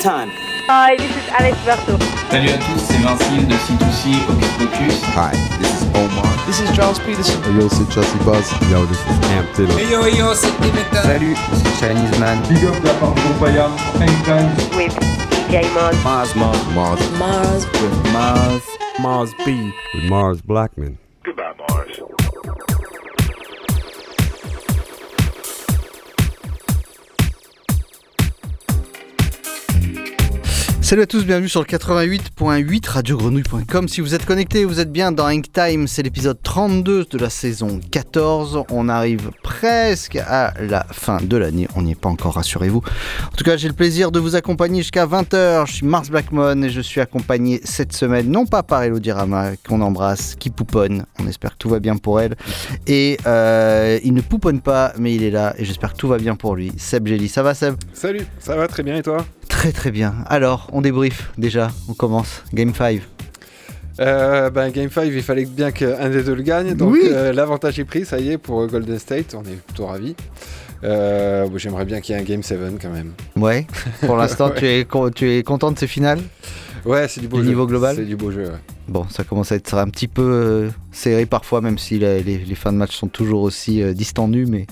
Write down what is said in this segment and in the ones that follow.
Time. Hi, this is Alex Berto. Salut à tous, c'est Vincile de C2C Hocus Pocus. Hi, this is Omar. This is Charles Peterson. Hey yo, c'est Chelsea Buzz. Yo, this is Amp Taylor. Hey yo, yo, c'est Dimitra. Salut, c'est Chinese Man. Big up la part de Payam, Anytime. With DJ Mars. Mars, Mars, Mars. Mars. With Mars. Mars B. With Mars Blackman. Salut à tous, bienvenue sur le 88.8 radiogrenouille.com. Si vous êtes connectés, vous êtes bien dans Ink Time, c'est l'épisode 32 de la saison 14. On arrive presque à la fin de l'année, on n'y est pas encore, rassurez-vous. En tout cas, j'ai le plaisir de vous accompagner jusqu'à 20h. Je suis Mars Blackmon et je suis accompagné cette semaine, non pas par Elodie Rama, qu'on embrasse, qui pouponne. On espère que tout va bien pour elle. Et euh, il ne pouponne pas, mais il est là et j'espère que tout va bien pour lui. Seb Gély, ça va Seb? Salut, ça va très bien et toi? Très très bien. Alors, on débrief déjà, on commence. Game 5. euh, ben, Game 5, il fallait bien qu'un des deux le gagne. Donc Oui. euh, l'avantage est pris, ça y est, pour Golden State. On est plutôt ravis. Euh, bon, J'aimerais bien qu'il y ait un Game 7 quand même. Ouais, pour l'instant, Ouais. tu, es, con- tu es content de ces finales? Ouais, c'est du beau Du jeu. niveau global? C'est du beau jeu, ouais. Bon, ça commence à être un petit peu serré parfois, même si la- les, les fins de match sont toujours aussi euh, distendus, mais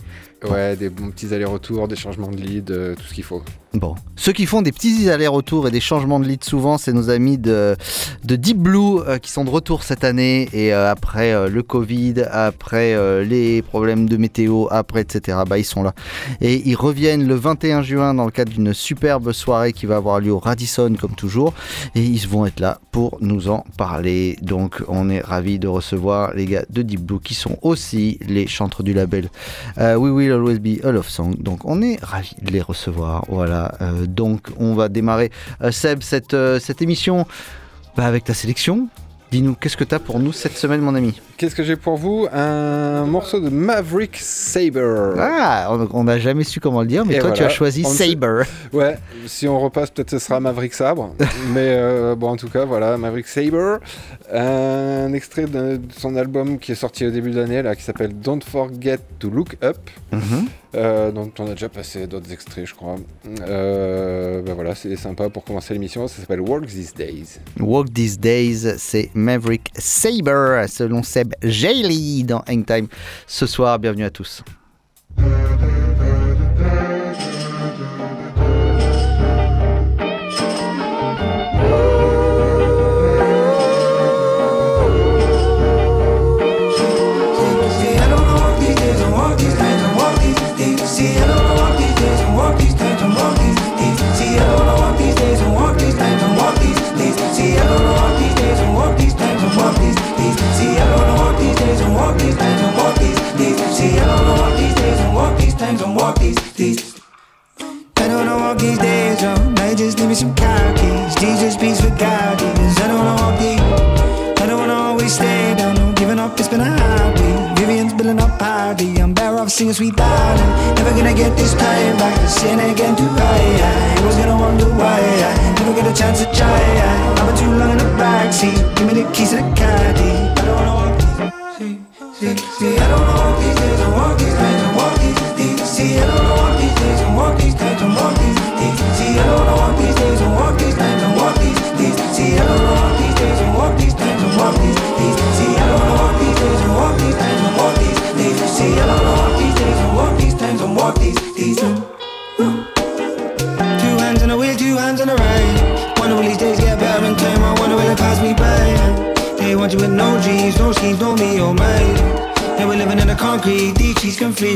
Ouais, des bons petits allers-retours, des changements de lead, euh, tout ce qu'il faut. bon. Ceux qui font des petits allers-retours et des changements de lead souvent, c'est nos amis de, de Deep Blue euh, qui sont de retour cette année et euh, après le Covid, après les problèmes de météo, après etc. Bah, ils sont là. Et ils reviennent le 21 juin dans le cadre d'une superbe soirée qui va avoir lieu au Radisson comme toujours. Et ils vont être là pour nous en parler. Donc on est ravis de recevoir les gars de Deep Blue qui sont aussi les chantres du label euh, We Will Always Be a Love Song. Donc on est ravis de les recevoir. Voilà. Euh, donc on va démarrer euh, Seb cette, cette émission bah, avec ta sélection. Dis-nous, qu'est-ce que tu as pour nous cette semaine, mon ami Qu'est-ce que j'ai pour vous Un morceau de Maverick Saber. Ah, on- n'a jamais su comment le dire, mais Et toi tu as choisi on sait- Saber. Ouais, si on repasse, peut-être ce sera Maverick Sabre. mais euh, bon, en tout cas, voilà, Maverick Saber. Un extrait de de son album qui est sorti au début de l'année, là, qui s'appelle Don't Forget to Look Up. Mhm. Euh, dont on a déjà passé d'autres extraits, je crois. Euh, ben voilà, c'est sympa pour commencer l'émission. Ça s'appelle Work These Days. Walk These Days, c'est Maverick Saber, selon Seb Jailey dans Hangtime. Ce soir, bienvenue à tous. Better off singing sweet. Never gonna get this time back to sin again too high. I was gonna wonder why I never get a chance to try. I've been too long in the backseat, give me the keys to the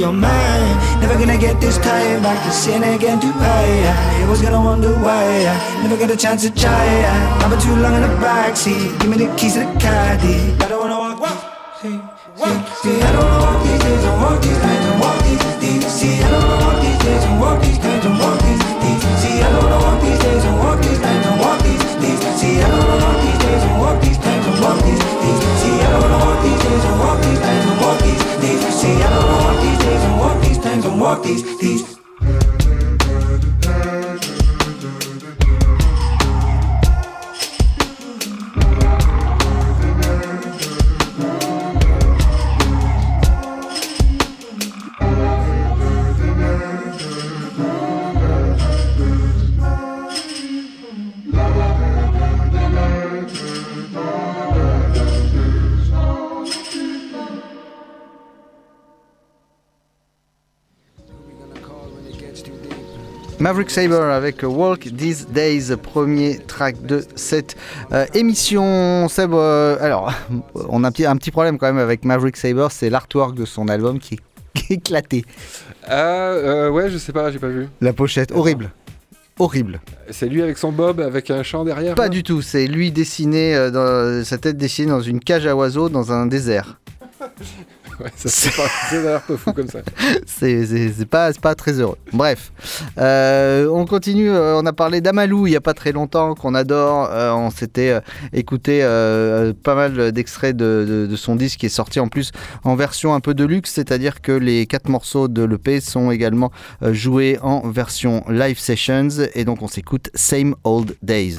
your mind. Never gonna get this tired back to sin again too high. Always gonna wonder why. I Never got a chance to try. I've been too long in the backseat. Give me the keys to the caddy. Days. Don't walk these Maverick Saber avec Walk These Days, premier track de cette euh, émission. Seb, euh, alors, on a un petit, un petit problème quand même avec Maverick Saber, c'est l'artwork de son album qui est, éclaté. Ah, euh, ouais, je sais pas, j'ai pas vu. La pochette, horrible. Horrible. C'est lui avec son bob, avec un champ derrière Pas du tout, c'est lui dessiné, euh, dans, sa tête dessinée dans une cage à oiseaux dans un désert. C'est pas, très heureux. Bref, Euh, on continue. euh, on a parlé d'Amalou il y a pas très longtemps, qu'on adore. Euh, on s'était écouté pas mal d'extraits de, de- son disque qui est sorti en plus en version un peu de luxe, c'est-à-dire que les quatre morceaux de l'EP sont également joués en version live sessions. Et donc on s'écoute Same Old Days.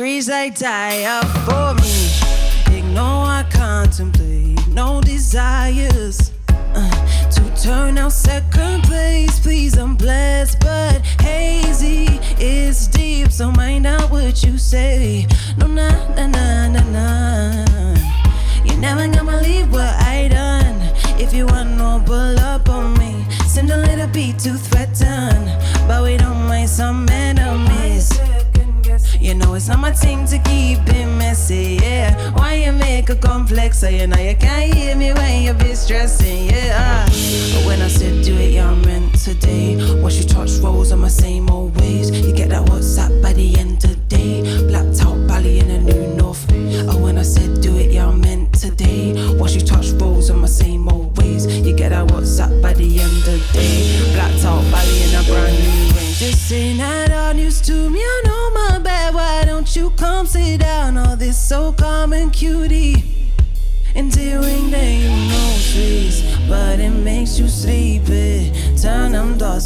Screams like die out for me. Ignore, I contemplate no desires. Uh, to turn out second place, please, I'm blessed, but hazy is deep. So mind out what you say. No, nah, nah, nah, nah, nah. You never gonna believe what I done. If you want no pull up on me, send a little bit to threaten, but we don't mind some enemies. You know it's not my thing to keep it messy, yeah. Why you make a complex so you know you can't hear me when you be stressing, yeah. But when I said do it, yeah, I meant today. Watch you touch rolls on my same old ways. You get that WhatsApp by the end of the day. Blacked out Bali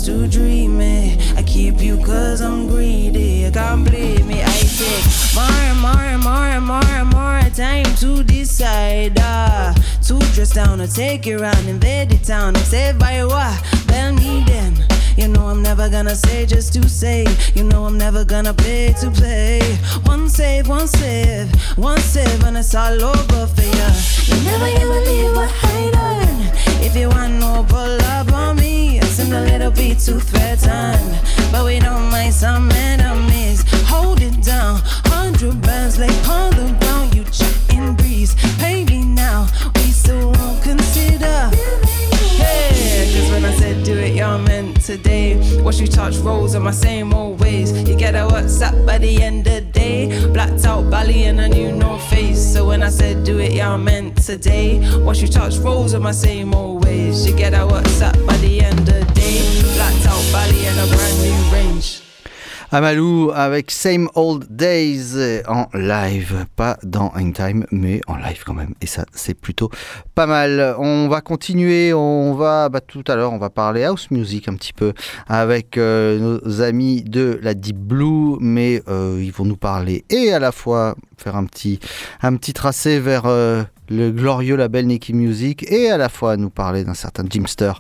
to dreamy. I keep you cause I'm greedy. I Can't believe me, I take more and more and more and more and more time to decide. Ah, to dress down or take you around, invade the town. I'm saved by what? Bell me then. You know I'm never gonna say just to say. You know I'm never gonna play to play. One save, one save, one save, and it's all over for ya. You never ever leave I done. If you want no pull up on me, a little bit too threaten. But we don't mind some enemies. Hold it down, hundred bands lay on the ground. You chatting breeze, pay me now. We still won't consider. Hey, cause when I said do it, y'all meant today. Watch you touch rolls on my same old ways. You get a WhatsApp by the end of day. Blacked out Bali and a new no face. So when I said do it, y'all meant today. Watch you touch rolls on my same old ways. You get a WhatsApp by the end of Amalou avec Same Old Days en live, pas dans Hangtime, mais en live quand même. Et ça, c'est plutôt pas mal. On va continuer, on va, bah, tout à l'heure, on va parler house music un petit peu avec euh, nos amis de la Deep Blue, mais euh, ils vont nous parler et à la fois faire un petit, un petit tracé vers euh, le glorieux label Nicky Music et à la fois nous parler d'un certain Jimster.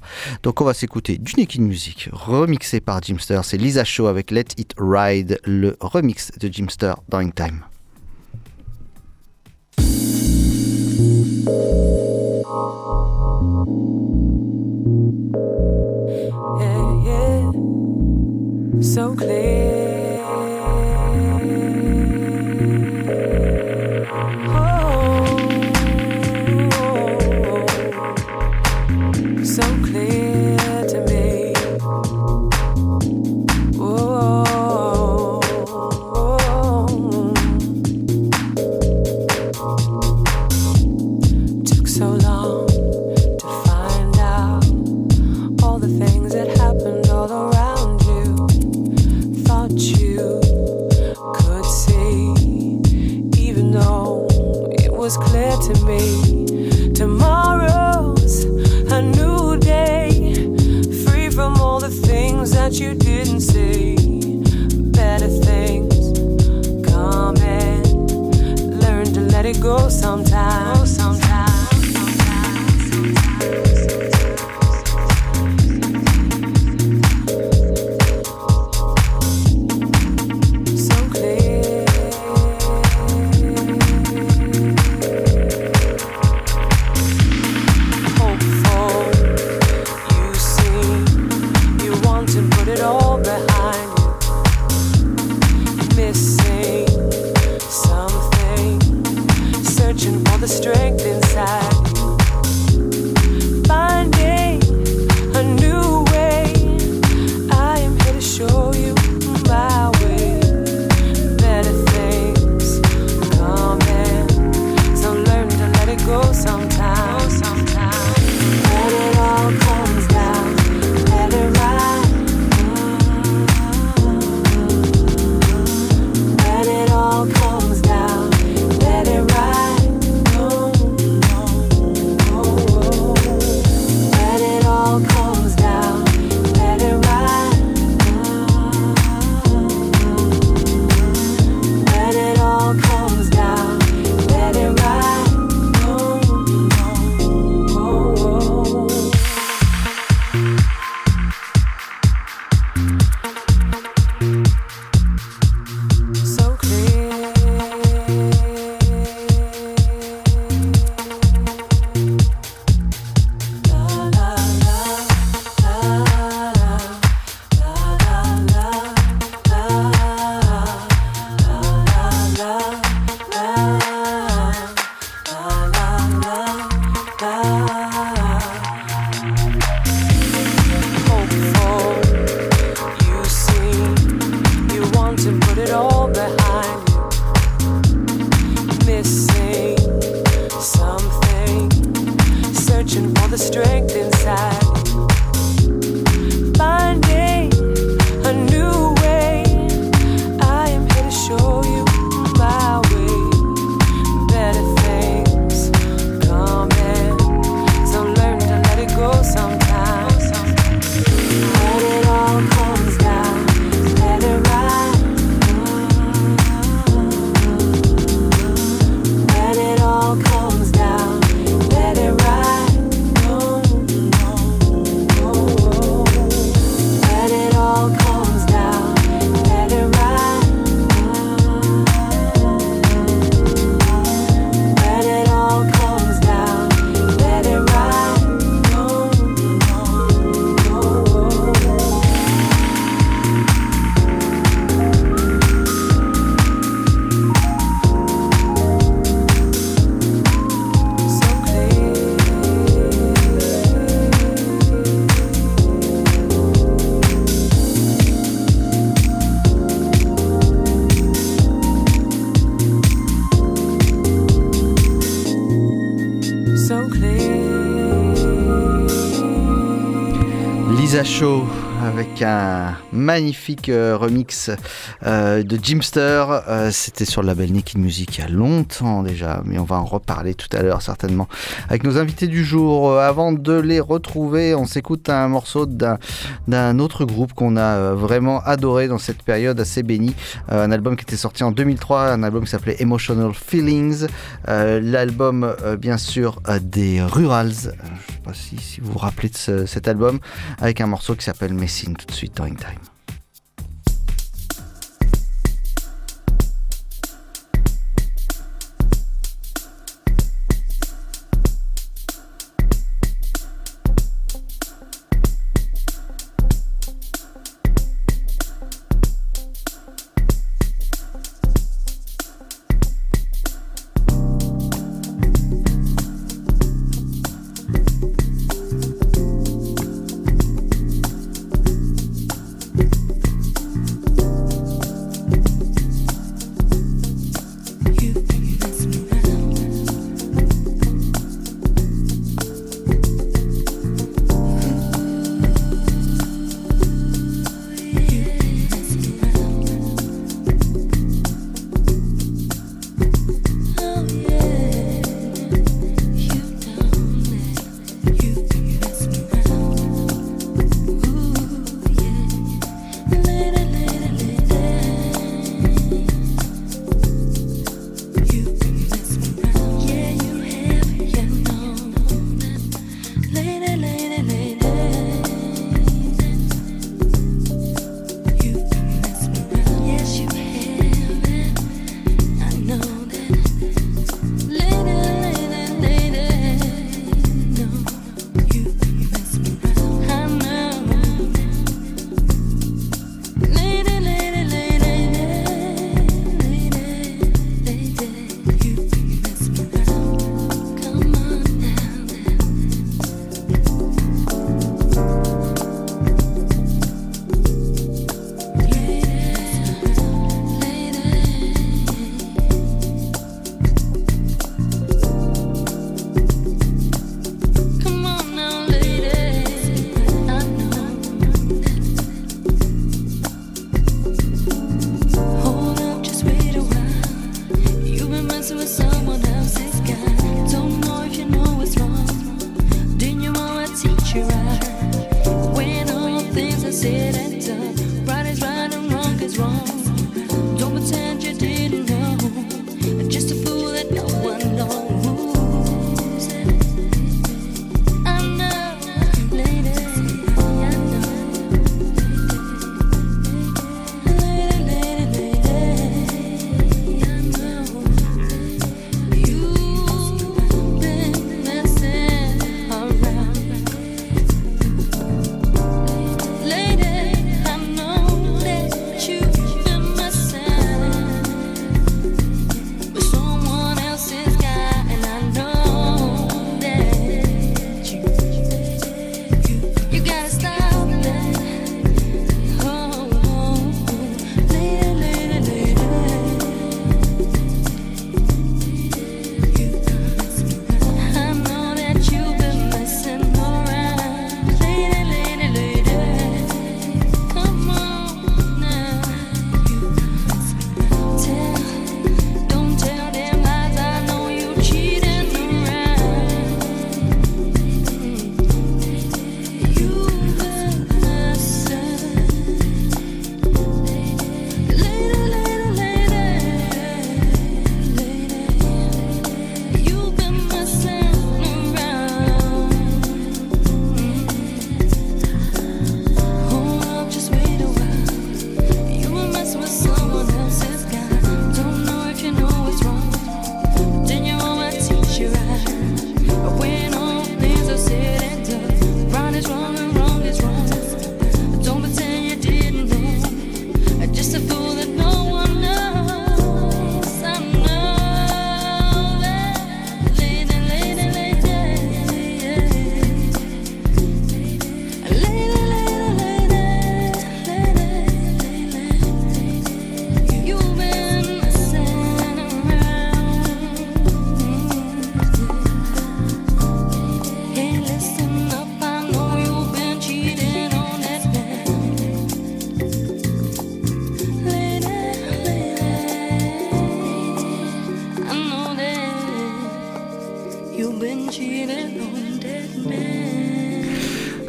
Donc on va s'écouter du Nicky Music remixé par Jimster. C'est Lisa Shaw avec Let It Ride, le remix de Jimster dans Time. can magnifique euh, remix euh, de Jimster. Euh, c'était sur le label Naked Music il y a longtemps déjà, mais on va en reparler tout à l'heure certainement avec nos invités du jour. Avant de les retrouver, on s'écoute un morceau d'un autre groupe qu'on a vraiment adoré dans cette période assez bénie. Un album qui était sorti en 2003, un album qui s'appelait Emotional Feelings. L'album, bien sûr, des Rurals. Je ne sais pas si, vous vous rappelez de cet album, avec un morceau qui s'appelle Messine tout de suite dans Time.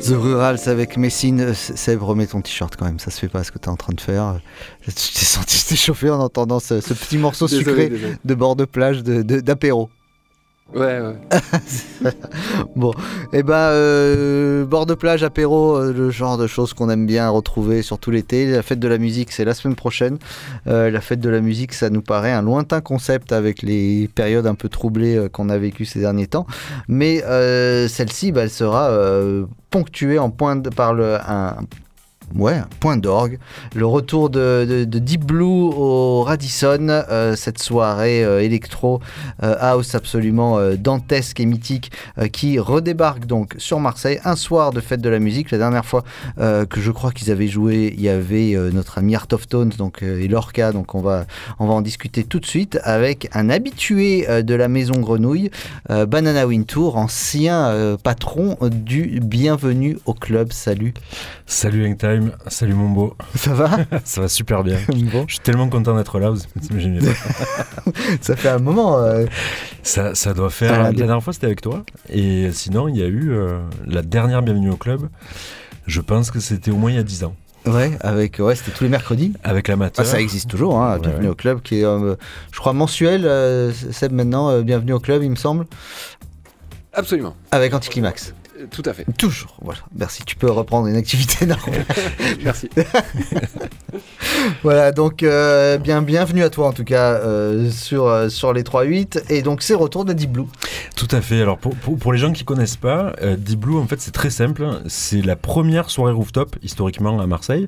The Rurals avec Messine. Euh, Seb, remets ton t-shirt quand même, ça se fait pas ce que tu es en train de faire. Je t'ai senti t'échauffer en entendant ce, ce petit morceau Désolé, sucré désolé. de bord de plage d'apéro. Ouais, ouais. Bon, et ben euh, bord de plage, apéro, euh, le genre de choses qu'on aime bien retrouver surtout l'été. La fête de la musique, c'est la semaine prochaine. Euh, la fête de la musique, ça nous paraît un lointain concept avec les périodes un peu troublées qu'on a vécues ces derniers temps. Mais celle-ci, bah, elle sera ponctuée en point de, par le, un, Ouais, point d'orgue. Le retour de, de- de Deep Blue au Radisson, euh, cette soirée euh, électro euh, house absolument dantesque et mythique qui redébarque donc sur Marseille un soir de fête de la musique. La dernière fois que je crois qu'ils avaient joué, il y avait notre ami Art of Tones donc, et Lorca. Donc on va, en discuter tout de suite avec un habitué de la maison Grenouille, Banana Wintour, ancien patron du Bienvenue au club. Salut. Salut Hangtime, salut mon beau. Ça va Ça va super bien. Bon. Je suis tellement content d'être là, vous imaginez pas. Ça fait un moment. euh, Ça, ça doit faire. Ah, La dernière fois c'était avec toi. Et sinon, il y a eu euh, la dernière bienvenue au club. Je pense que c'était au moins il y a 10 ans. Ouais, avec ouais, c'était tous les mercredis. Avec l'amateur. Ah, ça existe toujours, hein, Ouais, Bienvenue ouais. au club, qui est, euh, je crois, mensuel. euh, Seb, maintenant, euh, Bienvenue au club, il me semble, Absolument. avec Anticlimax. Tout à fait. Toujours, voilà. Merci, tu peux reprendre une activité normale. Merci. voilà, donc euh, bien, bienvenue à toi en tout cas euh, sur, euh, sur les 3-8. Et donc c'est retour de Deep Blue. Tout à fait. Alors pour, pour, les gens qui connaissent pas, euh, Deep Blue en fait c'est très simple. C'est la première soirée rooftop historiquement à Marseille.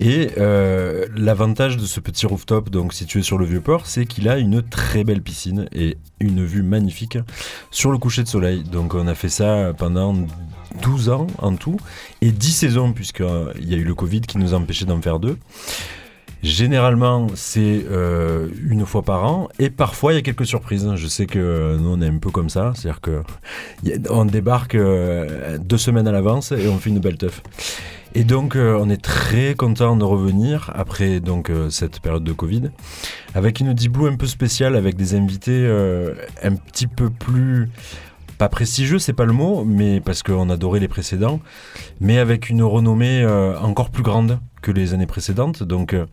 Et euh, l'avantage de ce petit rooftop, donc situé sur le vieux port, c'est qu'il a une très belle piscine et une vue magnifique sur le coucher de soleil. Donc on a fait ça pendant 12 ans en tout et 10 saisons puisqu'il y a eu le Covid qui nous a empêché d'en faire deux. Généralement, c'est euh, une fois par an et parfois il y a quelques surprises. Je sais que nous on est un peu comme ça, c'est-à-dire que on débarque euh, deux semaines à l'avance et on fait une belle teuf. Et donc euh, on est très content de revenir après donc euh, cette période de Covid avec une Deep Blue un peu spéciale avec des invités un petit peu plus pas prestigieux, c'est pas le mot, mais parce qu'on adorait les précédents, mais avec une renommée euh, encore plus grande que les années précédentes. Donc euh,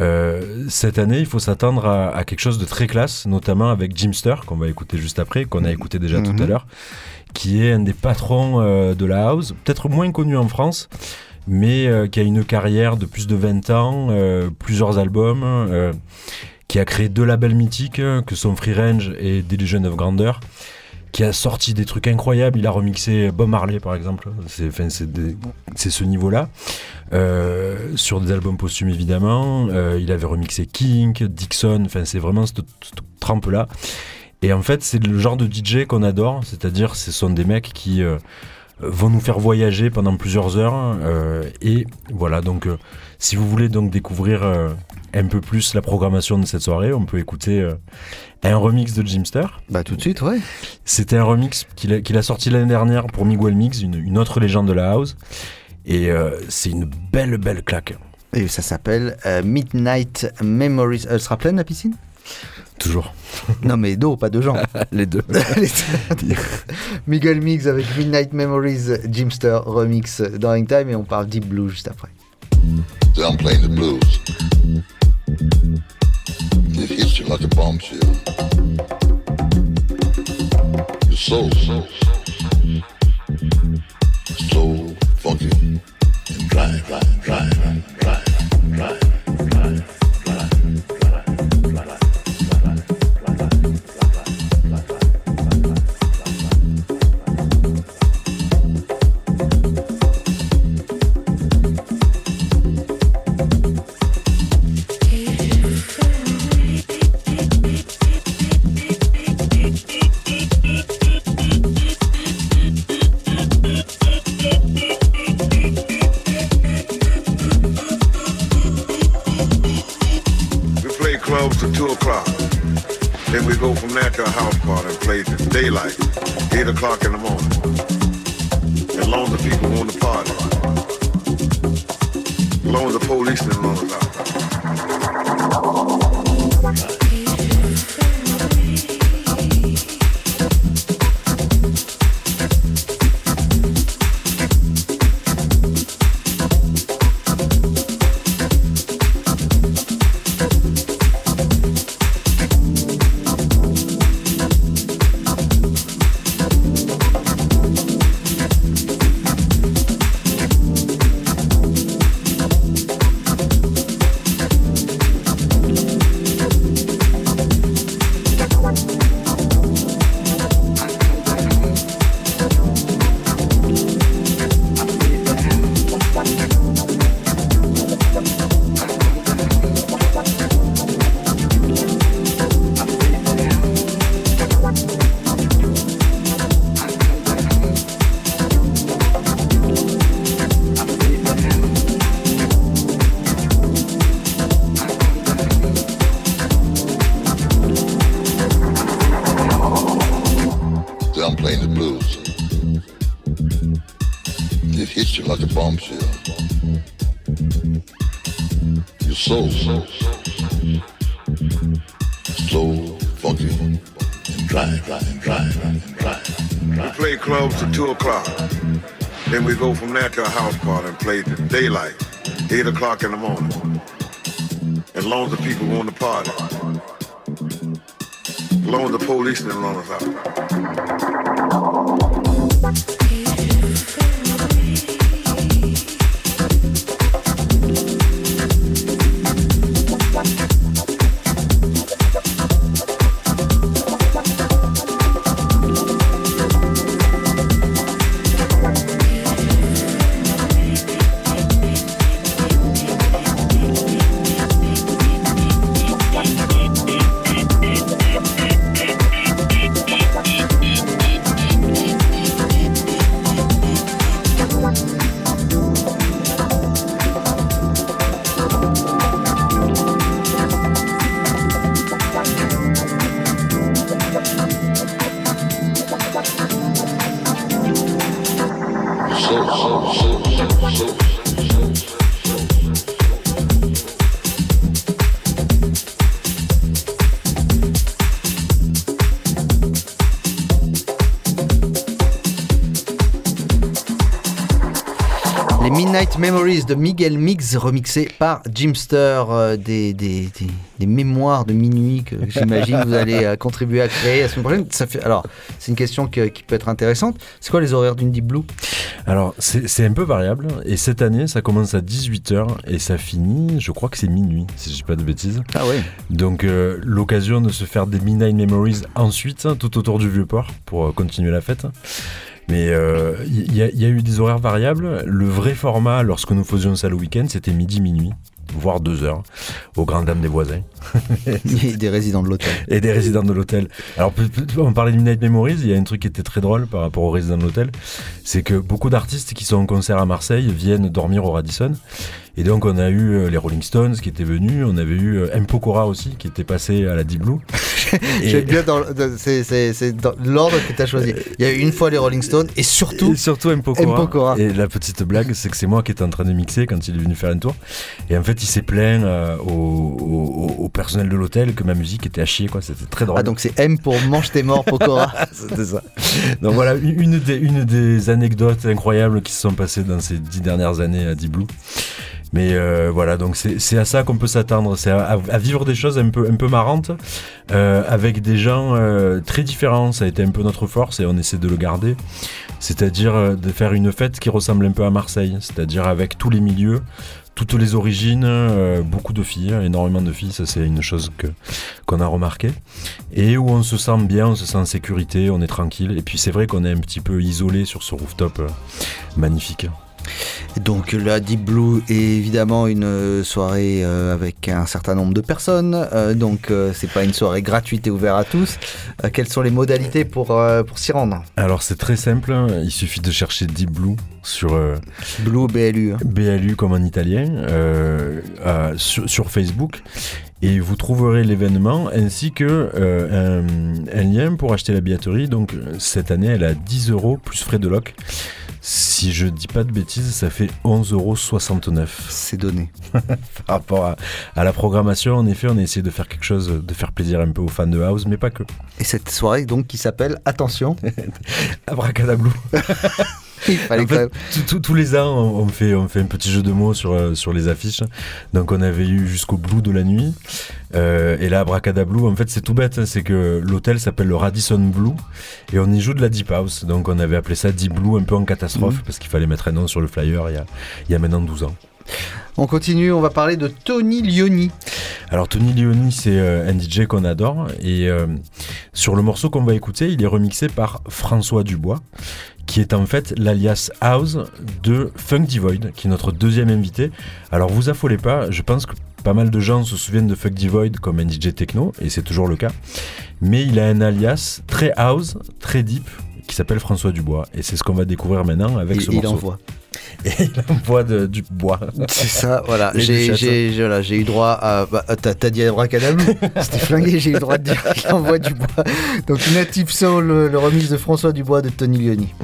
euh, cette année, il faut s'attendre à, à quelque chose de très classe, notamment avec Jimster, qu'on va écouter juste après, qu'on a écouté déjà tout à Mhm. l'heure, qui est un des patrons euh, de la house, peut-être moins connu en France, mais euh, qui a une carrière de plus de 20 ans, plusieurs albums, qui a créé deux labels mythiques que sont Free Range et Delusion of Grandeur, qui a sorti des trucs incroyables. Il a remixé Bob Marley par exemple, c'est ce niveau-là. Euh, sur des albums posthumes évidemment, Euh, il avait remixé King, Dixon, enfin c'est vraiment cette, trempe-là. Et en fait, c'est le genre de DJ qu'on adore, c'est-à-dire ce sont des mecs qui euh, vont nous faire voyager pendant plusieurs heures. et voilà, donc si vous voulez donc découvrir un peu plus la programmation de cette soirée, on peut écouter euh, un remix de Jimster. Bah tout de suite, ouais. C'était un remix qu'il a, sorti l'année dernière pour Miguel Mix, une, une autre légende de la house. Et euh, c'est une belle, belle claque. Et ça s'appelle euh, Midnight Memories. Elle sera pleine la piscine? Toujours. Non mais d'eau, pas de gens. Les deux. Les deux. Miguel Mix avec Midnight Memories, Jimster remix dans Hangtime et on parle Deep Blue juste après. So I'm playing the blues. It hits you like a bombshell. Your soul, slow, funky, and dry, dry, dry, to a house party and play till daylight, 8 o'clock in the morning. As long as the people want to party. As long as the police didn't run us out. Midnight Memories de Miguel Mix remixé par Jimster. euh, des, des, des, des mémoires de minuit que j'imagine vous allez euh, contribuer à créer la semaine prochaine. Ça fait, alors, c'est une question que- qui peut être intéressante. C'est quoi les horaires d'une Deep Blue? Alors, c'est un peu variable. Et cette année, ça commence à 18h et ça finit, je crois que c'est minuit, si je dis pas de bêtises. Ah ouais. Donc, euh, l'occasion de se faire des Midnight Memories ensuite, hein, tout autour du Vieux-Port, pour continuer la fête. Mais euh, il y, a- il y a eu des horaires variables. Le vrai format, lorsque nous faisions ça le week-end, c'était midi-minuit, voire deux heures, aux grandes dames des voisins. Et des résidents de l'hôtel. Et des résidents de l'hôtel. Alors, on parlait de Midnight Memories, il y a un truc qui était très drôle par rapport aux résidents de l'hôtel, c'est que beaucoup d'artistes qui sont en concert à Marseille viennent dormir au Radisson. Et donc, on a eu euh, les Rolling Stones qui étaient venus, on avait eu euh, M. Pokora aussi qui était passé à la Deep Blue. J'aime bien dans, l'ordre que tu as choisi. Il y a eu une fois les Rolling Stones et surtout, Et surtout M. Pokora. M. Pokora. Et la petite blague, c'est que c'est moi qui étais en train de mixer quand il est venu faire un tour. Et en fait, il s'est plaint euh, au, au- au personnel de l'hôtel que ma musique était à chier, quoi. C'était très drôle. Ah, donc c'est M pour Mange tes morts, Pokora. C'était ça. Donc voilà, une des, une des anecdotes incroyables qui se sont passées dans ces dix dernières années à Deep Blue. Mais euh, voilà, donc c'est à ça qu'on peut s'attendre, c'est à, vivre des choses un peu, marrantes euh, avec des gens euh, très différents. Ça a été un peu notre force et on essaie de le garder. C'est-à-dire de faire une fête qui ressemble un peu à Marseille, c'est-à-dire avec tous les milieux, toutes les origines, beaucoup de filles, énormément de filles, ça c'est une chose qu'on a remarqué, et où on se sent bien, on se sent en sécurité, on est tranquille, et puis c'est vrai qu'on est un petit peu isolé sur ce rooftop magnifique. Donc la Deep Blue est évidemment une euh, soirée euh, avec un certain nombre de personnes, euh, donc euh, c'est pas une soirée gratuite et ouverte à tous. Quelles sont les modalités pour, pour s'y rendre? Alors c'est très simple, il suffit de chercher Deep Blue sur Blue BLU. hein. BLU comme en italien sur, sur Facebook et vous trouverez l'événement ainsi que euh, un, un lien pour acheter la billetterie. Donc cette année elle est à 10 euros plus frais de loc. Si je dis pas de bêtises, ça fait 11,69 euros. C'est donné. Par rapport à, à la programmation, en effet, on a essayé de faire quelque chose, de faire plaisir un peu aux fans de house, mais pas que. Et cette soirée donc qui s'appelle Attention. Abracadablou. Il fallait En quand fait, même- tous- les ans, on, fait, on fait un petit jeu de mots sur, euh, sur les affiches. Donc, on avait eu jusqu'au Blue de la nuit. Euh, et là, Abracadablou, en fait, c'est tout bête. hein, c'est que l'hôtel s'appelle le Radisson Blue. Et on y joue de la Deep House. Donc, on avait appelé ça Deep Blue un peu en catastrophe. Mhm. Parce qu'il fallait mettre un nom sur le flyer il y a, il y a maintenant 12 ans. On continue, on va parler de Tony Lioni. Alors Tony Leoni, c'est euh, un DJ qu'on adore et euh, sur le morceau qu'on va écouter, il est remixé par François Dubois, qui est en fait l'alias House de Funk Divoid, qui est notre deuxième invité. Alors vous affolez pas, je pense que pas mal de gens se souviennent de Funk Divoid comme un DJ techno, et c'est toujours le cas. Mais il a un alias très house, très deep, qui s'appelle François Dubois, et c'est ce qu'on va découvrir maintenant avec Il- ce il morceau. envoie. Et il envoie de- du bois. C'est ça, voilà. J'ai, voilà, eu droit à. Bah, t'as, t'as dit abracadablou C'était flingué, j'ai eu le droit de dire qu'il envoie du bois. Donc Native Soul, le, le remix de François Dubois de Tony Lioni.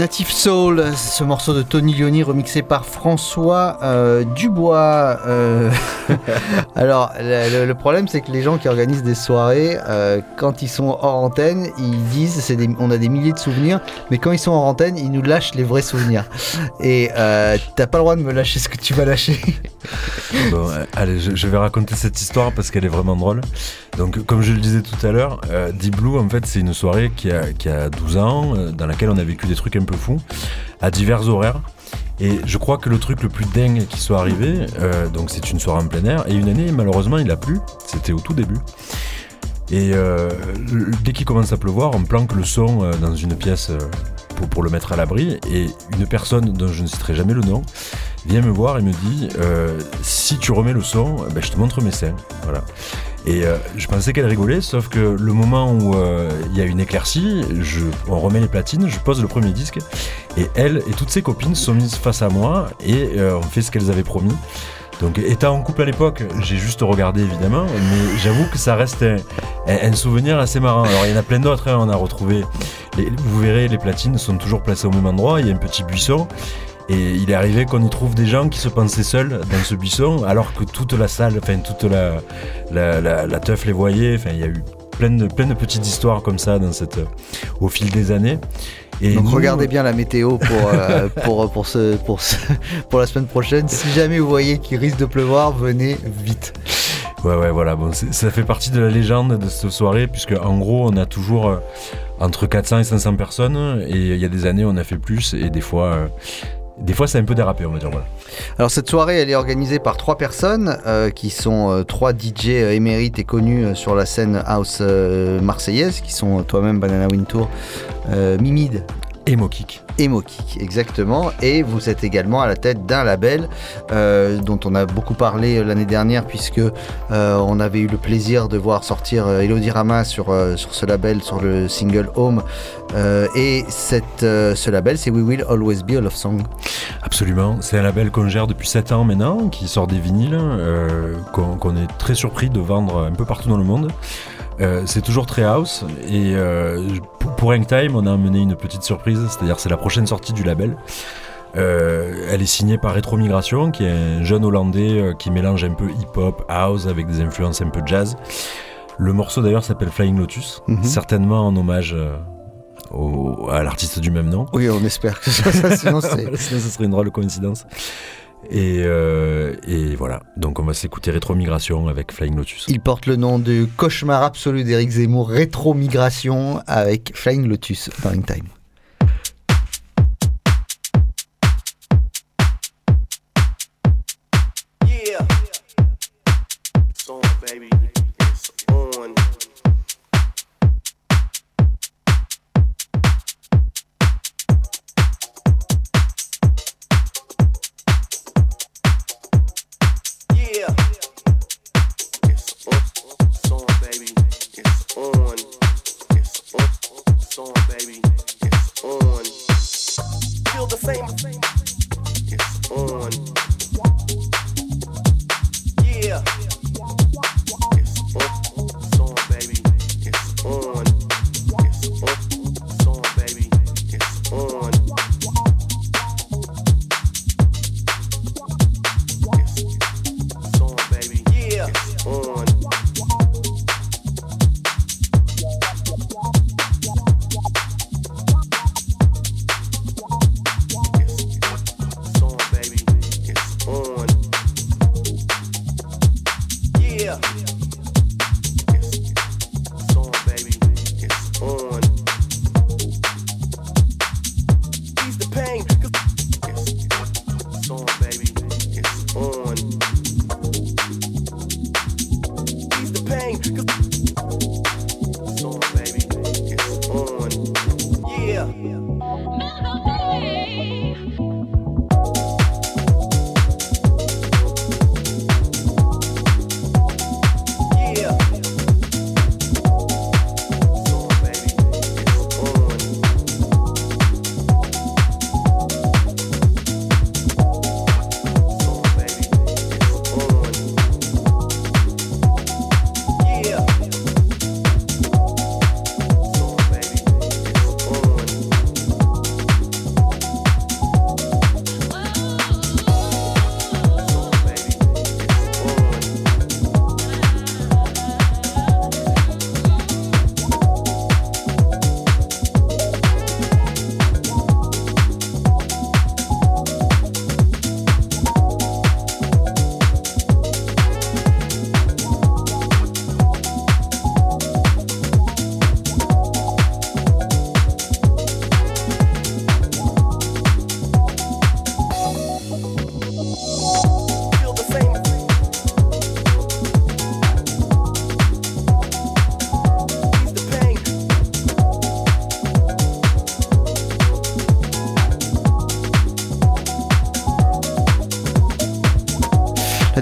Native Soul, ce morceau de Tony Lioni remixé par François euh, Dubois. Euh, Alors, le, problème, c'est que les gens qui organisent des soirées, euh, quand ils sont hors antenne, ils disent on a des milliers de souvenirs, mais quand ils sont hors antenne, ils nous lâchent les vrais souvenirs. Et euh, t'as pas le droit de me lâcher ce que tu vas lâcher. Bon, euh, allez, je, vais raconter cette histoire parce qu'elle est vraiment drôle. Donc, comme je le disais tout à l'heure, Deep Blue, en fait, c'est une soirée qui a, qui a 12 ans, dans laquelle on a vécu des trucs un peu fous, à divers horaires. Et je crois que le truc le plus dingue qui soit arrivé, euh, donc c'est une soirée en plein air, et une année, malheureusement, il a plu. C'était au tout début. Et euh, dès qu'il commence à pleuvoir, on planque le son euh, dans une pièce pour, le mettre à l'abri. Et une personne dont je ne citerai jamais le nom vient me voir et me dit Si tu remets le son, eh ben, je te montre mes seins. Voilà. Et euh, je pensais qu'elle rigolait, sauf que le moment où euh, il y a une éclaircie, on remet les platines, je pose le premier disque, et elle et toutes ses copines sont mises face à moi et euh, on fait ce qu'elles avaient promis. Donc, étant en couple à l'époque, j'ai juste regardé évidemment, mais j'avoue que ça reste un souvenir assez marrant. Alors, il y en a plein d'autres, hein, on a retrouvé, les- vous verrez, les platines sont toujours placées au même endroit, il y a un petit buisson. Et il est arrivé qu'on y trouve des gens qui se pensaient seuls dans ce buisson, alors que toute la salle, enfin toute la, la, la, la teuf les voyait. Enfin, il y a eu plein de, plein de petites histoires comme ça dans cette, au fil des années. Et Donc nous, regardez bien la météo pour, euh, pour, pour, ce, pour, ce- pour la semaine prochaine. Si jamais vous voyez qu'il risque de pleuvoir, venez vite. Ouais, ouais, voilà. Bon, ça fait partie de la légende de cette soirée, puisque en gros, on a toujours euh, entre 400 et 500 personnes, et il y a des années, on a fait plus, et des fois, euh, des fois, c'est un peu dérapé, on va dire. Alors cette soirée, elle est organisée par trois personnes euh, qui sont euh, trois DJ euh, émérites et connus sur la scène house marseillaise, qui sont toi-même Banana Wintour, Mimid Et Mokik, exactement. Et vous êtes également à la tête d'un label euh, dont on a beaucoup parlé euh, l'année dernière puisque euh, on avait eu le plaisir de voir sortir euh, Elodie Rama sur, sur ce label, sur le single Home. Et cette, ce label, c'est We Will Always Be a Love Song. Absolument. C'est un label qu'on gère depuis 7 ans maintenant, qui sort des vinyles, qu'on qu'on est très surpris de vendre un peu partout dans le monde. Euh, c'est toujours très house et euh, pour, pour Hangtime on a amené une petite surprise, c'est-à-dire c'est la prochaine sortie du label. Euh, elle est signée par Retro Migration, qui est un jeune Hollandais qui mélange un peu hip-hop, house avec des influences un peu jazz. Le morceau d'ailleurs s'appelle Flying Lotus, Mhm. certainement en hommage au- à l'artiste du même nom. Oui, on espère que ça, ça sinon. Sinon, ce serait une drôle de coïncidence. Et, euh, et voilà, donc on va s'écouter Rétro Migration avec Flying Lotus. Il porte le nom de cauchemar absolu d'Éric Zemmour, rétro-migration avec Flying Lotus Time. On.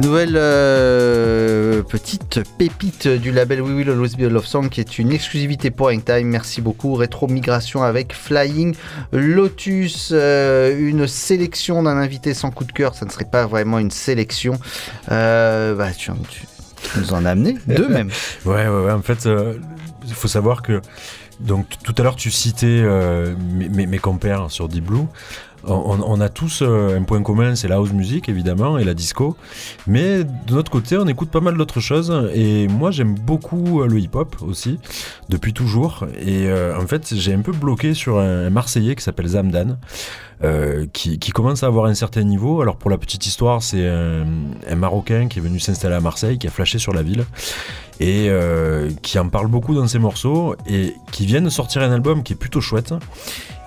Nouvelle euh, petite pépite du label We Will Always Be a Love Song qui est une exclusivité pour Hangtime. Merci beaucoup. Rétro Migration avec Flying Lotus. euh, une sélection d'un invité sans coup de cœur. Ça ne serait pas vraiment une sélection. Euh, bah, tu, nous en as amené deux même. Ouais, ouais, ouais. En fait, il faut savoir que. Donc, tout à l'heure, tu citais mes, mes- mes compères sur Deep Blue. On, a tous euh, un point commun, c'est la house music évidemment et la disco. Mais de notre côté, on écoute pas mal d'autres choses. Et moi, j'aime beaucoup euh, le hip-hop aussi, depuis toujours. Et euh, en fait, j'ai un peu bloqué sur un, Marseillais qui s'appelle Zamdan. qui, commence à avoir un certain niveau. Alors pour la petite histoire, c'est un, Marocain qui est venu s'installer à Marseille, qui a flashé sur la ville et qui en parle beaucoup dans ses morceaux et qui vient de sortir un album qui est plutôt chouette.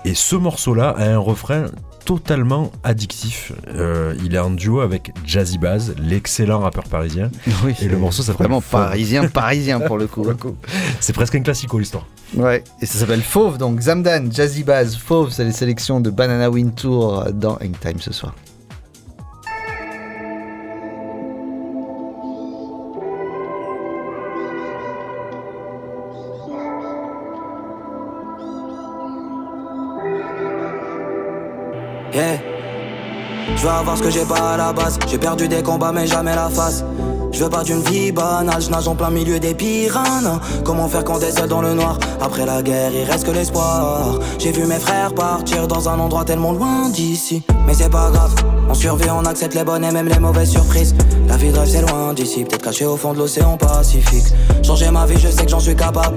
Et ce morceau-là a un refrain totalement addictif. Euh, il est en duo avec Jazzy Baz, l'excellent rappeur parisien. Oui, et le morceau s'appelle Vraiment Fauve. parisien, parisien pour le coup. C'est presque un classico l'histoire. Ouais, et ça s'appelle Fauve, donc Zamdan, Jazzy Baz, Fauve, c'est les sélections de Banana Wind Tour dans Hangtime ce soir. Je veux avoir ce que j'ai pas à la base. J'ai perdu des combats, mais jamais la face. Je veux pas d'une vie banale, je nage en plein milieu des piranhas. Comment faire quand t'es seul dans le noir? Après la guerre, il reste que l'espoir. J'ai vu mes frères partir dans un endroit tellement loin d'ici. Mais c'est pas grave, on survit, on accepte les bonnes et même les mauvaises surprises. La vie de rêve, c'est loin d'ici, peut-être caché au fond de l'océan Pacifique. Changer ma vie, je sais que j'en suis capable.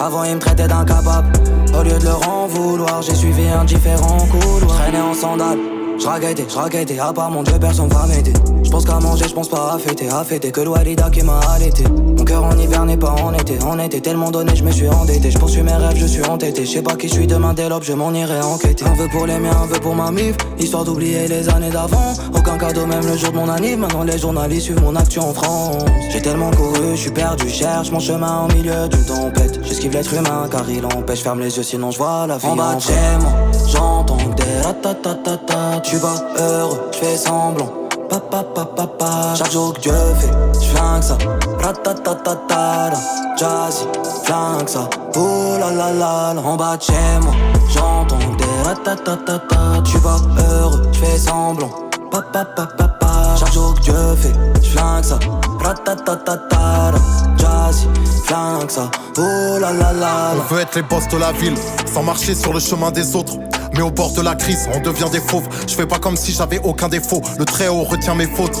Avant, ils me traitaient d'incapable. Au lieu de leur en vouloir, j'ai suivi un différent couloir. Traîné en sandales. J'raguettais, j'raguettais, à part mon Dieu, personne va m'aider. J'pense qu'à manger, j'pense pas à fêter, à fêter que l'Oualida qui m'a allaité. Mon cœur en hiver n'est pas en été, en été tellement donné, je me suis endetté. J'poursuis mes rêves, je suis entêté. J'sais pas qui je suis demain dès l'aube, je m'en irai enquêter. Un vœu pour les miens, un vœu pour ma mif, histoire d'oublier les années d'avant. Aucun cadeau, même le jour de mon anniv. Maintenant les journalistes suivent mon action en France. J'ai tellement couru, je suis perdu, cherche mon chemin au milieu d'une tempête. J'esquive l'être humain car il empêche, ferme les yeux sinon je vois la vie. En bas de chez moi, j'entends des ratatatata. Tu vas heureux, je fais semblant. Papa, papa, papa. Chaque jour que Dieu fait, je flingue ça. Ratatatata. Jazzy, flingue ça. Oh la la la la. En bas de chez moi, j'entends des ratatatata. Tu vas heureux, je fais semblant. Papa, papa, papa. Chaque jour que Dieu fait, je flingue ça. Ratatatata. Jazzy, flingue ça. Oh la la la. On veut être les boss de la ville, sans marcher sur le chemin des autres. Mais au bord de la crise, on devient des fauves. Je fais pas comme si j'avais aucun défaut. Le très haut retient mes fautes.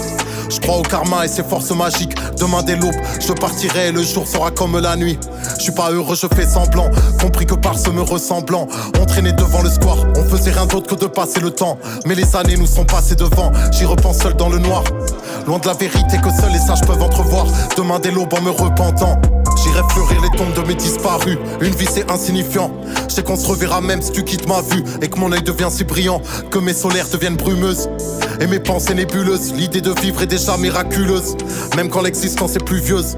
Je crois au karma et ses forces magiques. Demain dès l'aube, je partirai et le jour sera comme la nuit. Je suis pas heureux, je fais semblant. Compris que par ce me ressemblant, on traînait devant le square. On faisait rien d'autre que de passer le temps. Mais les années nous sont passées devant. J'y repense seul dans le noir. Loin de la vérité que seuls les sages peuvent entrevoir. Demain dès l'aube en me repentant. Fleurir les tombes de mes disparus. Une vie c'est insignifiant. Je sais qu'on se reverra même si tu quittes ma vue. Et que mon œil devient si brillant. Que mes solaires deviennent brumeuses. Et mes pensées nébuleuses. L'idée de vivre est déjà miraculeuse. Même quand l'existence est pluvieuse.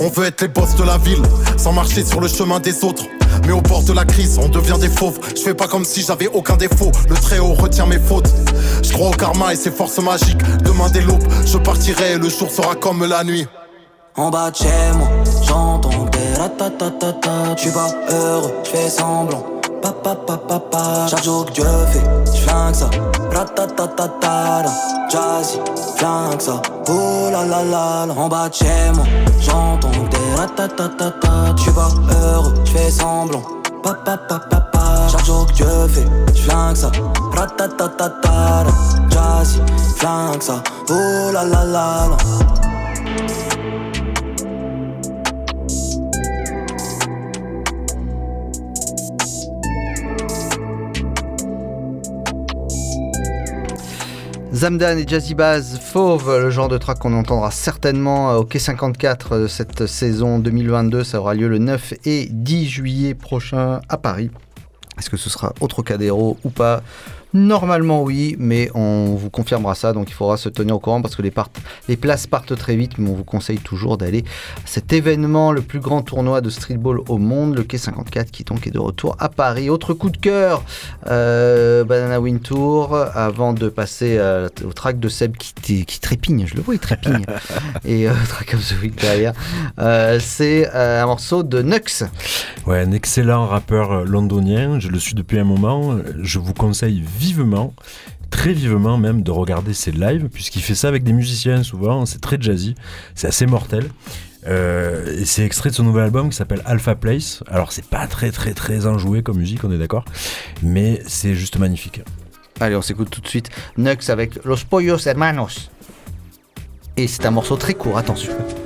On veut être les boss de la ville. Sans marcher sur le chemin des autres. Mais au bord de la crise, on devient des fauves. Je fais pas comme si j'avais aucun défaut. Le très haut retient mes fautes. Je crois au karma et ses forces magiques. Demain dès l'aube, je partirai et le jour sera comme la nuit. En bas de moi, des ratatatata. Tu vas heureux, je fais semblant. Papa, papa, papa. Chaque jour que Dieu fait, je flingue ça. Ratatatata. Jazzy, flingue ça. Oh la la la la. En bas de chez moi, j'entends des ratatatata. Tu vas heureux, je fais semblant. Papa, papa, papa. Chaque jour que Dieu fait, je flingue ça. Ratatatata. Jazzy, flingue ça. Oh la la la la. Zamdan et Jazzy Baz, Fauve, le genre de track qu'on entendra certainement au Quai 54 de cette saison 2022. Ça aura lieu le 9 et 10 juillet prochain à Paris. Est-ce que ce sera au Trocadéro ou pas? Normalement oui, mais on vous confirmera ça, donc il faudra se tenir au courant parce que les, places partent très vite, mais on vous conseille toujours d'aller à cet événement, le plus grand tournoi de streetball au monde, le Quai 54 qui donc est de retour à Paris. Autre coup de cœur, euh, Banana Wind Tour, avant de passer euh, au track de Seb qui, trépigne, je le vois, il trépigne, et euh, track of the week derrière, euh, c'est un morceau de Nux. Ouais, un excellent rappeur londonien, je le suis depuis un moment. Je vous conseille vivement, très vivement même, de regarder ses lives, puisqu'il fait ça avec des musiciens souvent, c'est très jazzy, c'est assez mortel. Euh, et c'est extrait de son nouvel album qui s'appelle Alpha Place. Alors c'est pas très très très enjoué comme musique, on est d'accord, mais c'est juste magnifique. Allez, on s'écoute tout de suite Nux avec Los Pollos Hermanos. Et c'est un morceau très court, attention.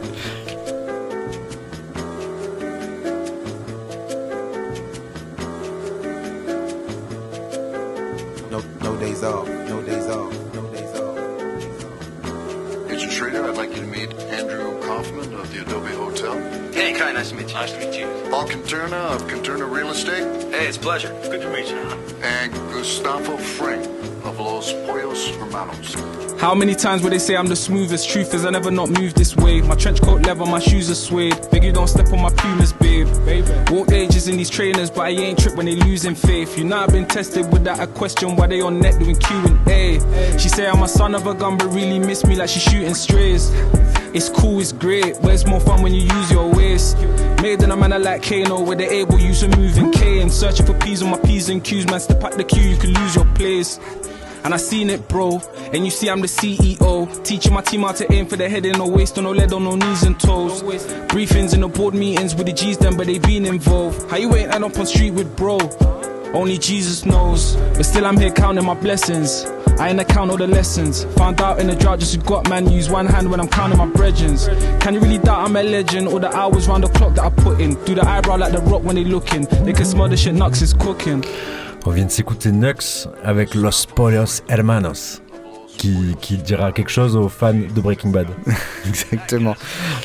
many times would they say I'm the smoothest? Truth is, I never not moved this way. My trench coat leather, my shoes are suede. Beg you don't step on my pumas, babe. Baby. Walk ages in these trainers, but I ain't trip when they losing faith. You know I've been tested without a question why they on net doing Q and A. She say I'm a son of a gun, but really miss me like she shooting strays. It's cool, it's great, but it's more fun when you use your waist. Made in a manner like Kano, where they able use a moving K and searching for P's on my P's and Q's. Man, step out the queue, you can lose your place. And I seen it, bro. And you see, I'm the CEO. Teaching my team how to aim for the head and no waist, no lead, on no knees and toes. Briefings in the board meetings with the G's, them, but they been involved. How you ain't end up on street with bro? Only Jesus knows. But still, I'm here counting my blessings. I ain't account all the lessons. Found out in the drought, just got man, use one hand when I'm counting my brethrens. Can you really doubt I'm a legend? All the hours round the clock that I put in. Do the eyebrow like the rock when they looking. They can smell the shit Nux is cooking. On vient de s'écouter Nux avec Los Hermanos. Qui, qui dira quelque chose aux fans de Breaking Bad. Exactement.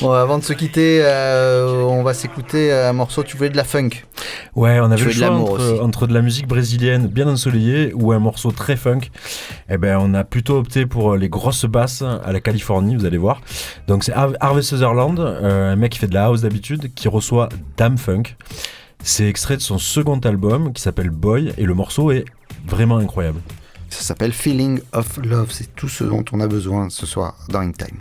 Bon, avant de se quitter, euh, on va s'écouter un morceau. Tu voulais de la funk Ouais, on avait le de choix entre, de la musique brésilienne bien ensoleillée ou un morceau très funk. Eh ben, on a plutôt opté pour les grosses basses à la Californie, vous allez voir. Donc c'est Har- Harvey Sutherland, euh, un mec qui fait de la house d'habitude, qui reçoit Dame Funk. C'est extrait de son second album qui s'appelle Boy et le morceau est vraiment incroyable. Ça s'appelle Feeling of Love. C'est tout ce dont on a besoin ce soir dans In Time.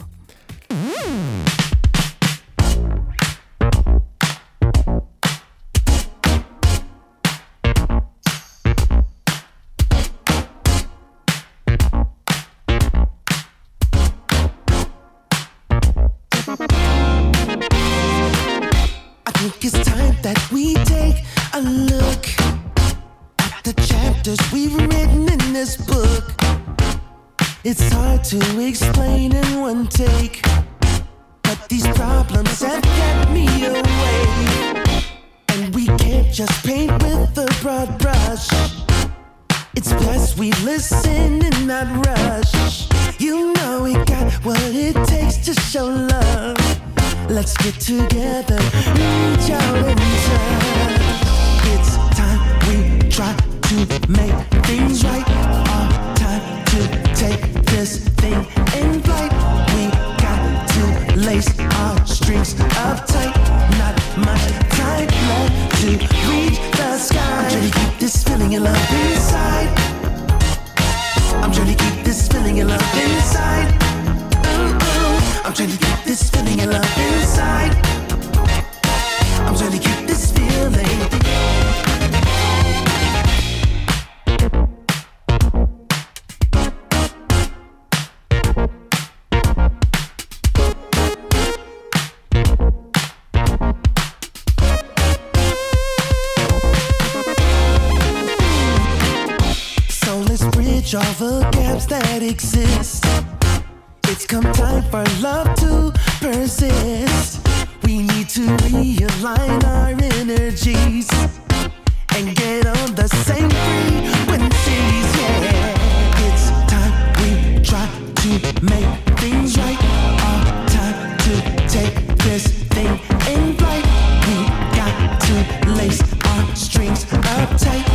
It's hard to explain in one take, but these problems have kept me away. And we can't just paint with a broad brush. It's best we listen and not rush. You know we got what it takes to show love. Let's get together, reach out and touch. It's time we try to make things right. This thing in flight. We got to lace our strings up tight. Not much time left to reach the sky. I'm trying to keep this feeling of love inside. I'm trying to keep this feeling of love inside. Ooh, I'm trying to keep this feeling of love inside. I'm trying to keep this feeling. Bridge all the gaps that exist. It's come time for love to persist. We need to realign our energies and get on the same frequencies. Yeah, it's time we try to make things right. Our time to take this thing in flight. We got to lace our strings up tight.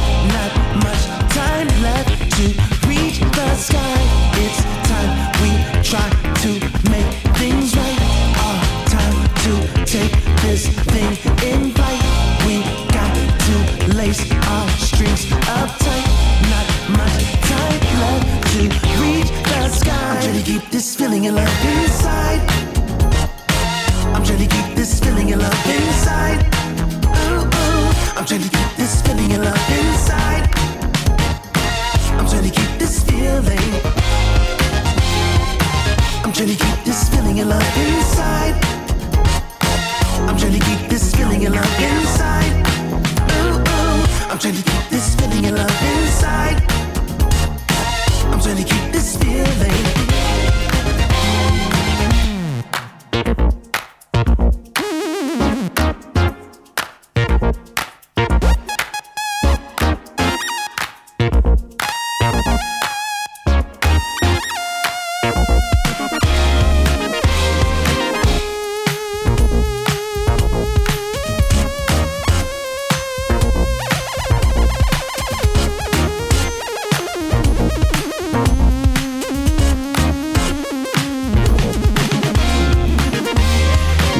singing like this.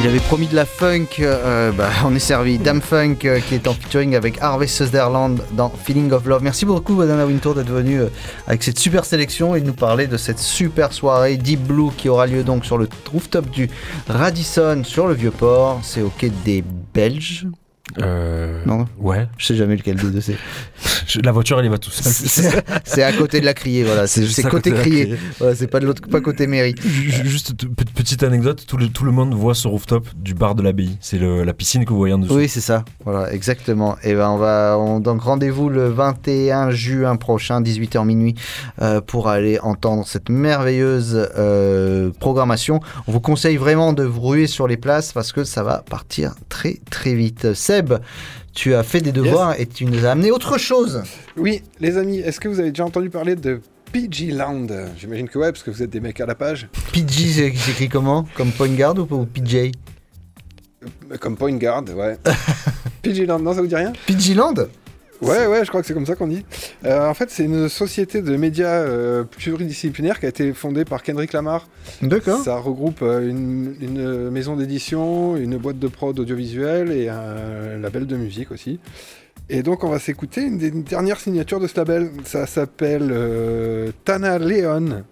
Il avait promis de la funk, euh, bah, on est servi. Dame Funk euh, qui est en featuring avec Harvey Sutherland dans Feeling of Love. Merci beaucoup, Banana Wintour, d'être venu euh, avec cette super sélection et de nous parler de cette super soirée Deep Blue qui aura lieu donc sur le rooftop du Radisson sur le Vieux-Port. C'est au quai des Belges. Euh, Non Ouais. Je sais jamais lequel des deux c'est. La voiture, elle y va tout seul. C'est à côté de la criée, voilà. C'est côté côté criée. criée. Voilà, c'est pas de l'autre, pas côté mairie. Ju- Juste petite anecdote, tout le, tout le monde voit ce rooftop du bar de l'abbaye. C'est la piscine que vous voyez en dessous. Oui, c'est ça. Voilà, exactement. Et ben on va on, donc rendez-vous le 21 juin prochain, 18h minuit, euh, pour aller entendre cette merveilleuse euh, programmation. On vous conseille vraiment de vous ruer sur les places parce que ça va partir très très vite. Seb, tu as fait des devoirs et tu nous as amené autre chose. Oui, les amis, est-ce que vous avez déjà entendu parler de PG Land J'imagine que ouais, parce que vous êtes des mecs à la page. PG, c'est écrit comment? Comme point guard ou, ou PJ Euh, Comme point guard, ouais. PG Land, non, ça vous dit rien? PG Land Ouais, ouais, je crois que c'est comme ça qu'on dit. Euh, en fait, c'est une société de médias euh, pluridisciplinaire qui a été fondée par Kendrick Lamar. D'accord. Ça regroupe euh, une, une maison d'édition, une boîte de prod audiovisuelle et un label de musique aussi. Et donc, on va s'écouter une des dernières signatures de ce label. Ça s'appelle euh, Tana Leon,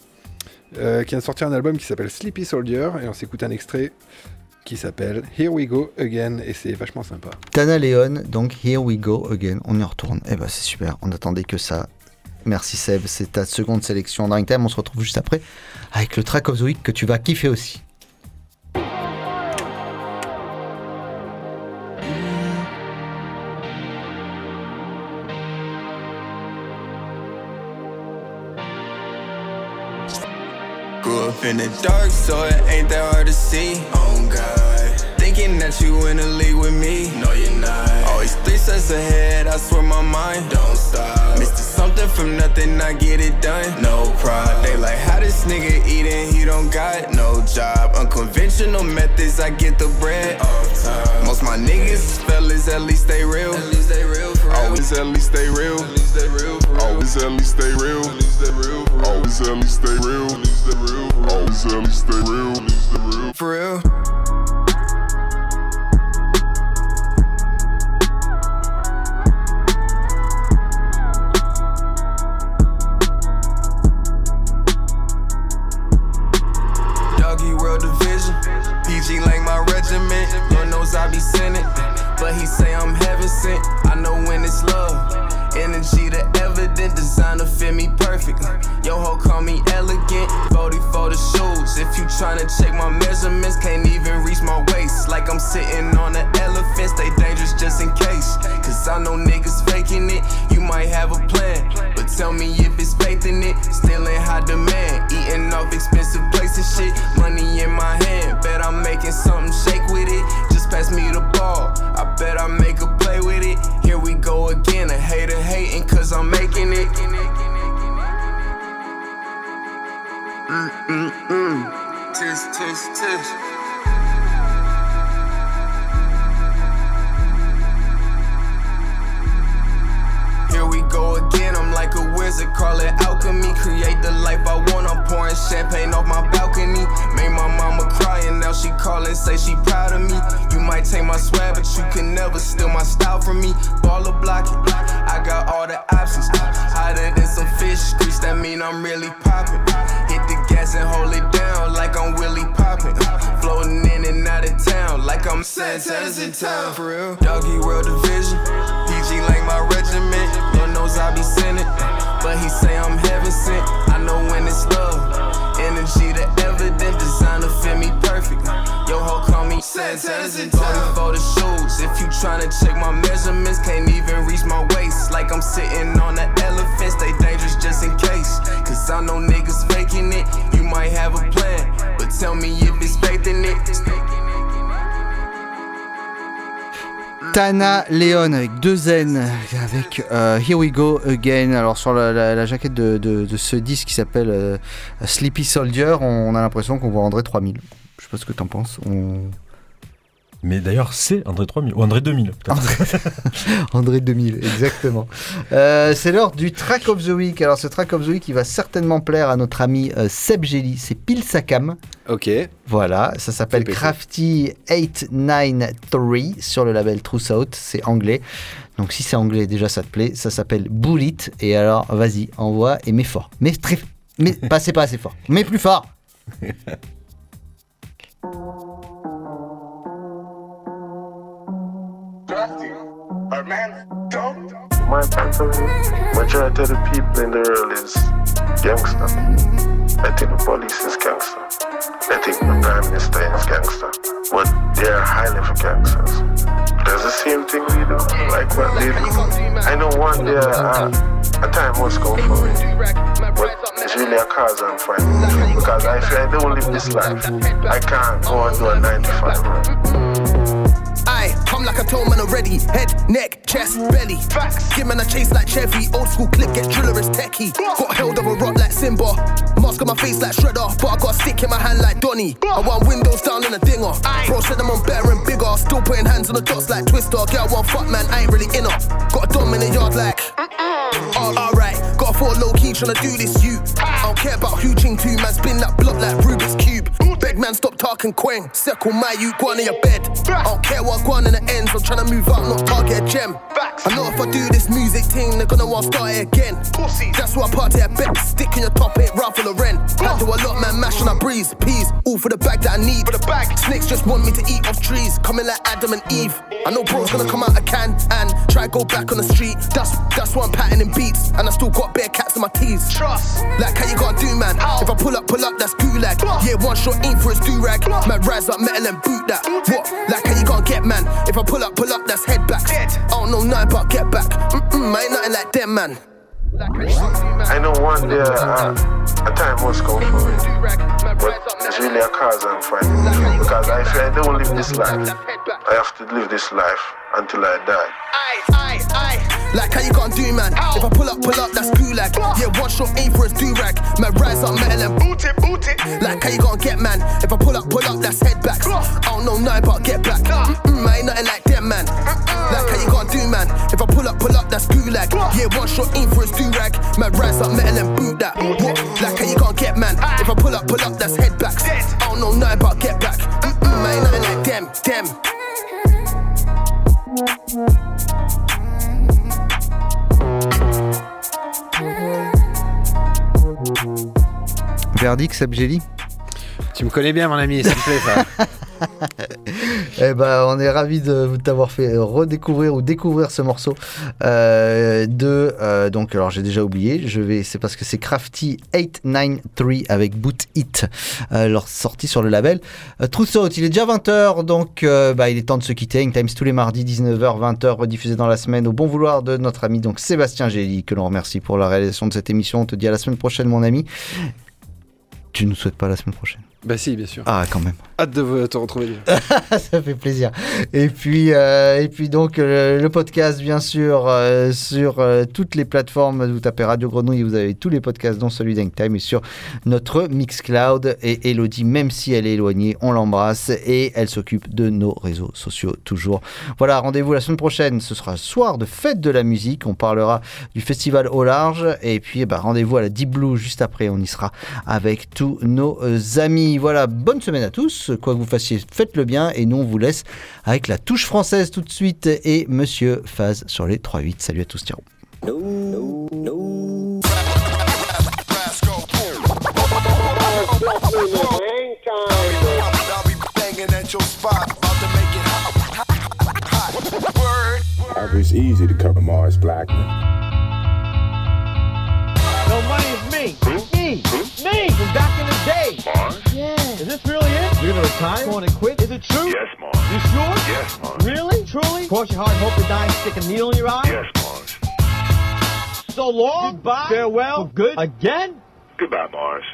qui a sorti un album qui s'appelle Sleepy Soldier. Et on s'écoute un extrait qui s'appelle Here We Go Again. Et c'est vachement sympa. Tana Leon, donc Here We Go Again. On y retourne. Eh ben c'est super, on attendait que ça. Merci Seb, c'est ta seconde sélection dans Time. On se retrouve juste après avec le track of the week que tu vas kiffer aussi. Grew up in the dark, so it ain't that hard to see. Oh God. Thinking that you in a league with me. No, you're not. Always three steps ahead, I swear my mind don't stop. Mr. Something from nothing, I get it done. No pride. They like how this nigga eating, he don't got no job. Unconventional methods, I get the bread. Time. Most my niggas, fellas, at least they real. At least they real for real. Always at least they real. At least they real for real. Always at least they real. At least they real for real. Always at least they real stay real. Always stay real. For real. My swag, but you can never steal my style from me. Baller block it, I got all the options. Hotter than some fish grease, that mean I'm really poppin'. Hit the gas and hold it down like I'm Willie Poppin'. and out of town like I'm tennisin' town. for real. Doggy World Division. PG like my regiment. Lord knows I be sinning. But he say I'm heaven sent. I know when it's love. Energy the evident. Designer fit me perfect. Yo ho Tana Leon avec deux N, avec euh, Here We Go Again. Alors sur la, jaquette de, ce disque qui s'appelle euh, Sleepy Soldier, on a l'impression qu'on voit André 3000. Je sais pas ce que t'en penses. Mais d'ailleurs, c'est André 3000 ou André 2000. peut-être. André 2000, exactement. Euh, c'est l'heure du Track of the Week. Alors ce Track of the Week, il va certainement plaire à notre ami euh, Seb Gelli. C'est pile sa cam. Ok. Voilà, ça s'appelle. Crafty 893 sur le label True South, c'est anglais. Donc si c'est anglais, déjà ça te plaît, ça s'appelle Bullet. Et alors, vas-y, envoie et mets fort. Mais très, mais pas c'est pas assez fort. Mais plus fort. My majority of the people in the world is gangster. I think the police is gangster. I think the prime minister is gangster. But they are highly level gangsters. Does the same thing we do, like what they do. I know one day uh, a time must come for me. But it's really a cause I'm fighting. Because if I don't live this life, I can't go and do a 95. Right? I come like I told man already. Head, neck, chest, belly. Facts. Give man a chase like Chevy. Old school clip, get driller as techie. Got held of a rock like Simba. Mask on my face like Shredder. But I got a stick in my hand like Donny. I want windows down in a dinger. Bro said I'm on better and bigger. Still putting hands on the dots like Twister. Girl, one fuck man, I ain't really in her. Got a dom in the yard like. Uh, Alright, got a four low key tryna do this, you. I don't care about who ching two, man. Spin that block like Rubik's Cube. Beg man, stop talking quang. Circle my you, go on in your bed. I don't care what go on in the ends. I'm trying to move up, not target a gem. I know if I do this music thing, they're gonna want to start it again. That's why I party at best. Stick in your top, ain't Ralph rent. I do a lot, man, mash on a breeze. Peas, all for the bag that I need. For the bag. Snakes just want me to eat off trees. Coming like Adam and Eve. I know bro's gonna come out a can and try go back on the street. That's that's why I'm patterning beats. And I still got bare cats in my teeth. Trust. Like how you gotta do, man. If I pull up, pull up, that's gulag. Yeah, one shot aim for his do rag. Man, rise up metal and boot that. What? Like how you gonna get, man? If I pull up, pull up, that's head back. I don't know nothing about get back. Mm-mm, I ain't nothing like them, man. I know one day uh, a time must come for me. But it's really a cause I'm fighting. Because if I don't live this life, I have to live this life until I die. Aye, aye. Like how you gonna do, man? If I pull up, pull up, that's gulag. Yeah, one shot aim for his do rag. Man, rise up metal and boot it, boot it. Like how you gonna get, man? If I pull up, pull up, that's head backs. I don't know nothing about get back. Mm-mm, I ain't nothing like them, man. Like how you gonna do, man? If I pull up, pull up, that's gulag. Yeah, one shot aim for his do rag. Man, rise up metal and boot that. What? Like how you gonna get, man? If I pull up, pull up, that's head backs. I don't know nothing about get back. Mm-mm, I ain't nothing like them, them. Verdict, Seb Gelli Tu me connais bien, mon ami, ça me plaît. Eh ben, on est ravis de t'avoir fait redécouvrir ou découvrir ce morceau. Euh, de euh, donc alors j'ai déjà oublié. Je vais c'est parce que c'est Crafty 893 avec Boot It euh, leur sortie sur le label. South il est déjà 20h donc bah, il est temps de se quitter. Times tous les mardis 19h 20h rediffusé dans la semaine au bon vouloir de notre ami donc Sébastien Gély que l'on remercie pour la réalisation de cette émission. On te dit à la semaine prochaine mon ami. Tu nous souhaites pas la semaine prochaine Bah si, bien sûr. ah quand même Hâte de te retrouver. ça fait plaisir. Et puis, euh, et puis donc euh, le podcast, bien sûr, euh, sur toutes les plateformes. Vous tapez Radio Grenouille, vous avez tous les podcasts, dont celui d'Hangtime, et sur notre Mixcloud. Et Elodie, même si elle est éloignée, on l'embrasse et elle s'occupe de nos réseaux sociaux toujours. Voilà, rendez-vous la semaine prochaine. Ce sera soir de fête de la musique. On parlera du festival au large. Et puis, eh ben, rendez-vous à la Deep Blue juste après. On y sera avec tous nos euh, amis. Voilà, bonne semaine à tous. Quoi que vous fassiez, faites-le bien. Et nous, on vous laisse avec la touche française tout de suite et Monsieur Faz sur les 3-8. Salut à tous, ciao. Banging at your spot, about to make it hot. It's easy to cover Mars Blackman. No money is me. Me. Me from back in the day. Mars? Is this really it? You're gonna retire? Going to quit? Is it true? Yes, Mars. You sure? Yes, Mars. Really? Truly? Cross your heart, hope to die, stick a needle in your eye? Yes, Mars. So long. Goodbye. Farewell. For good. Again? Goodbye, Mars.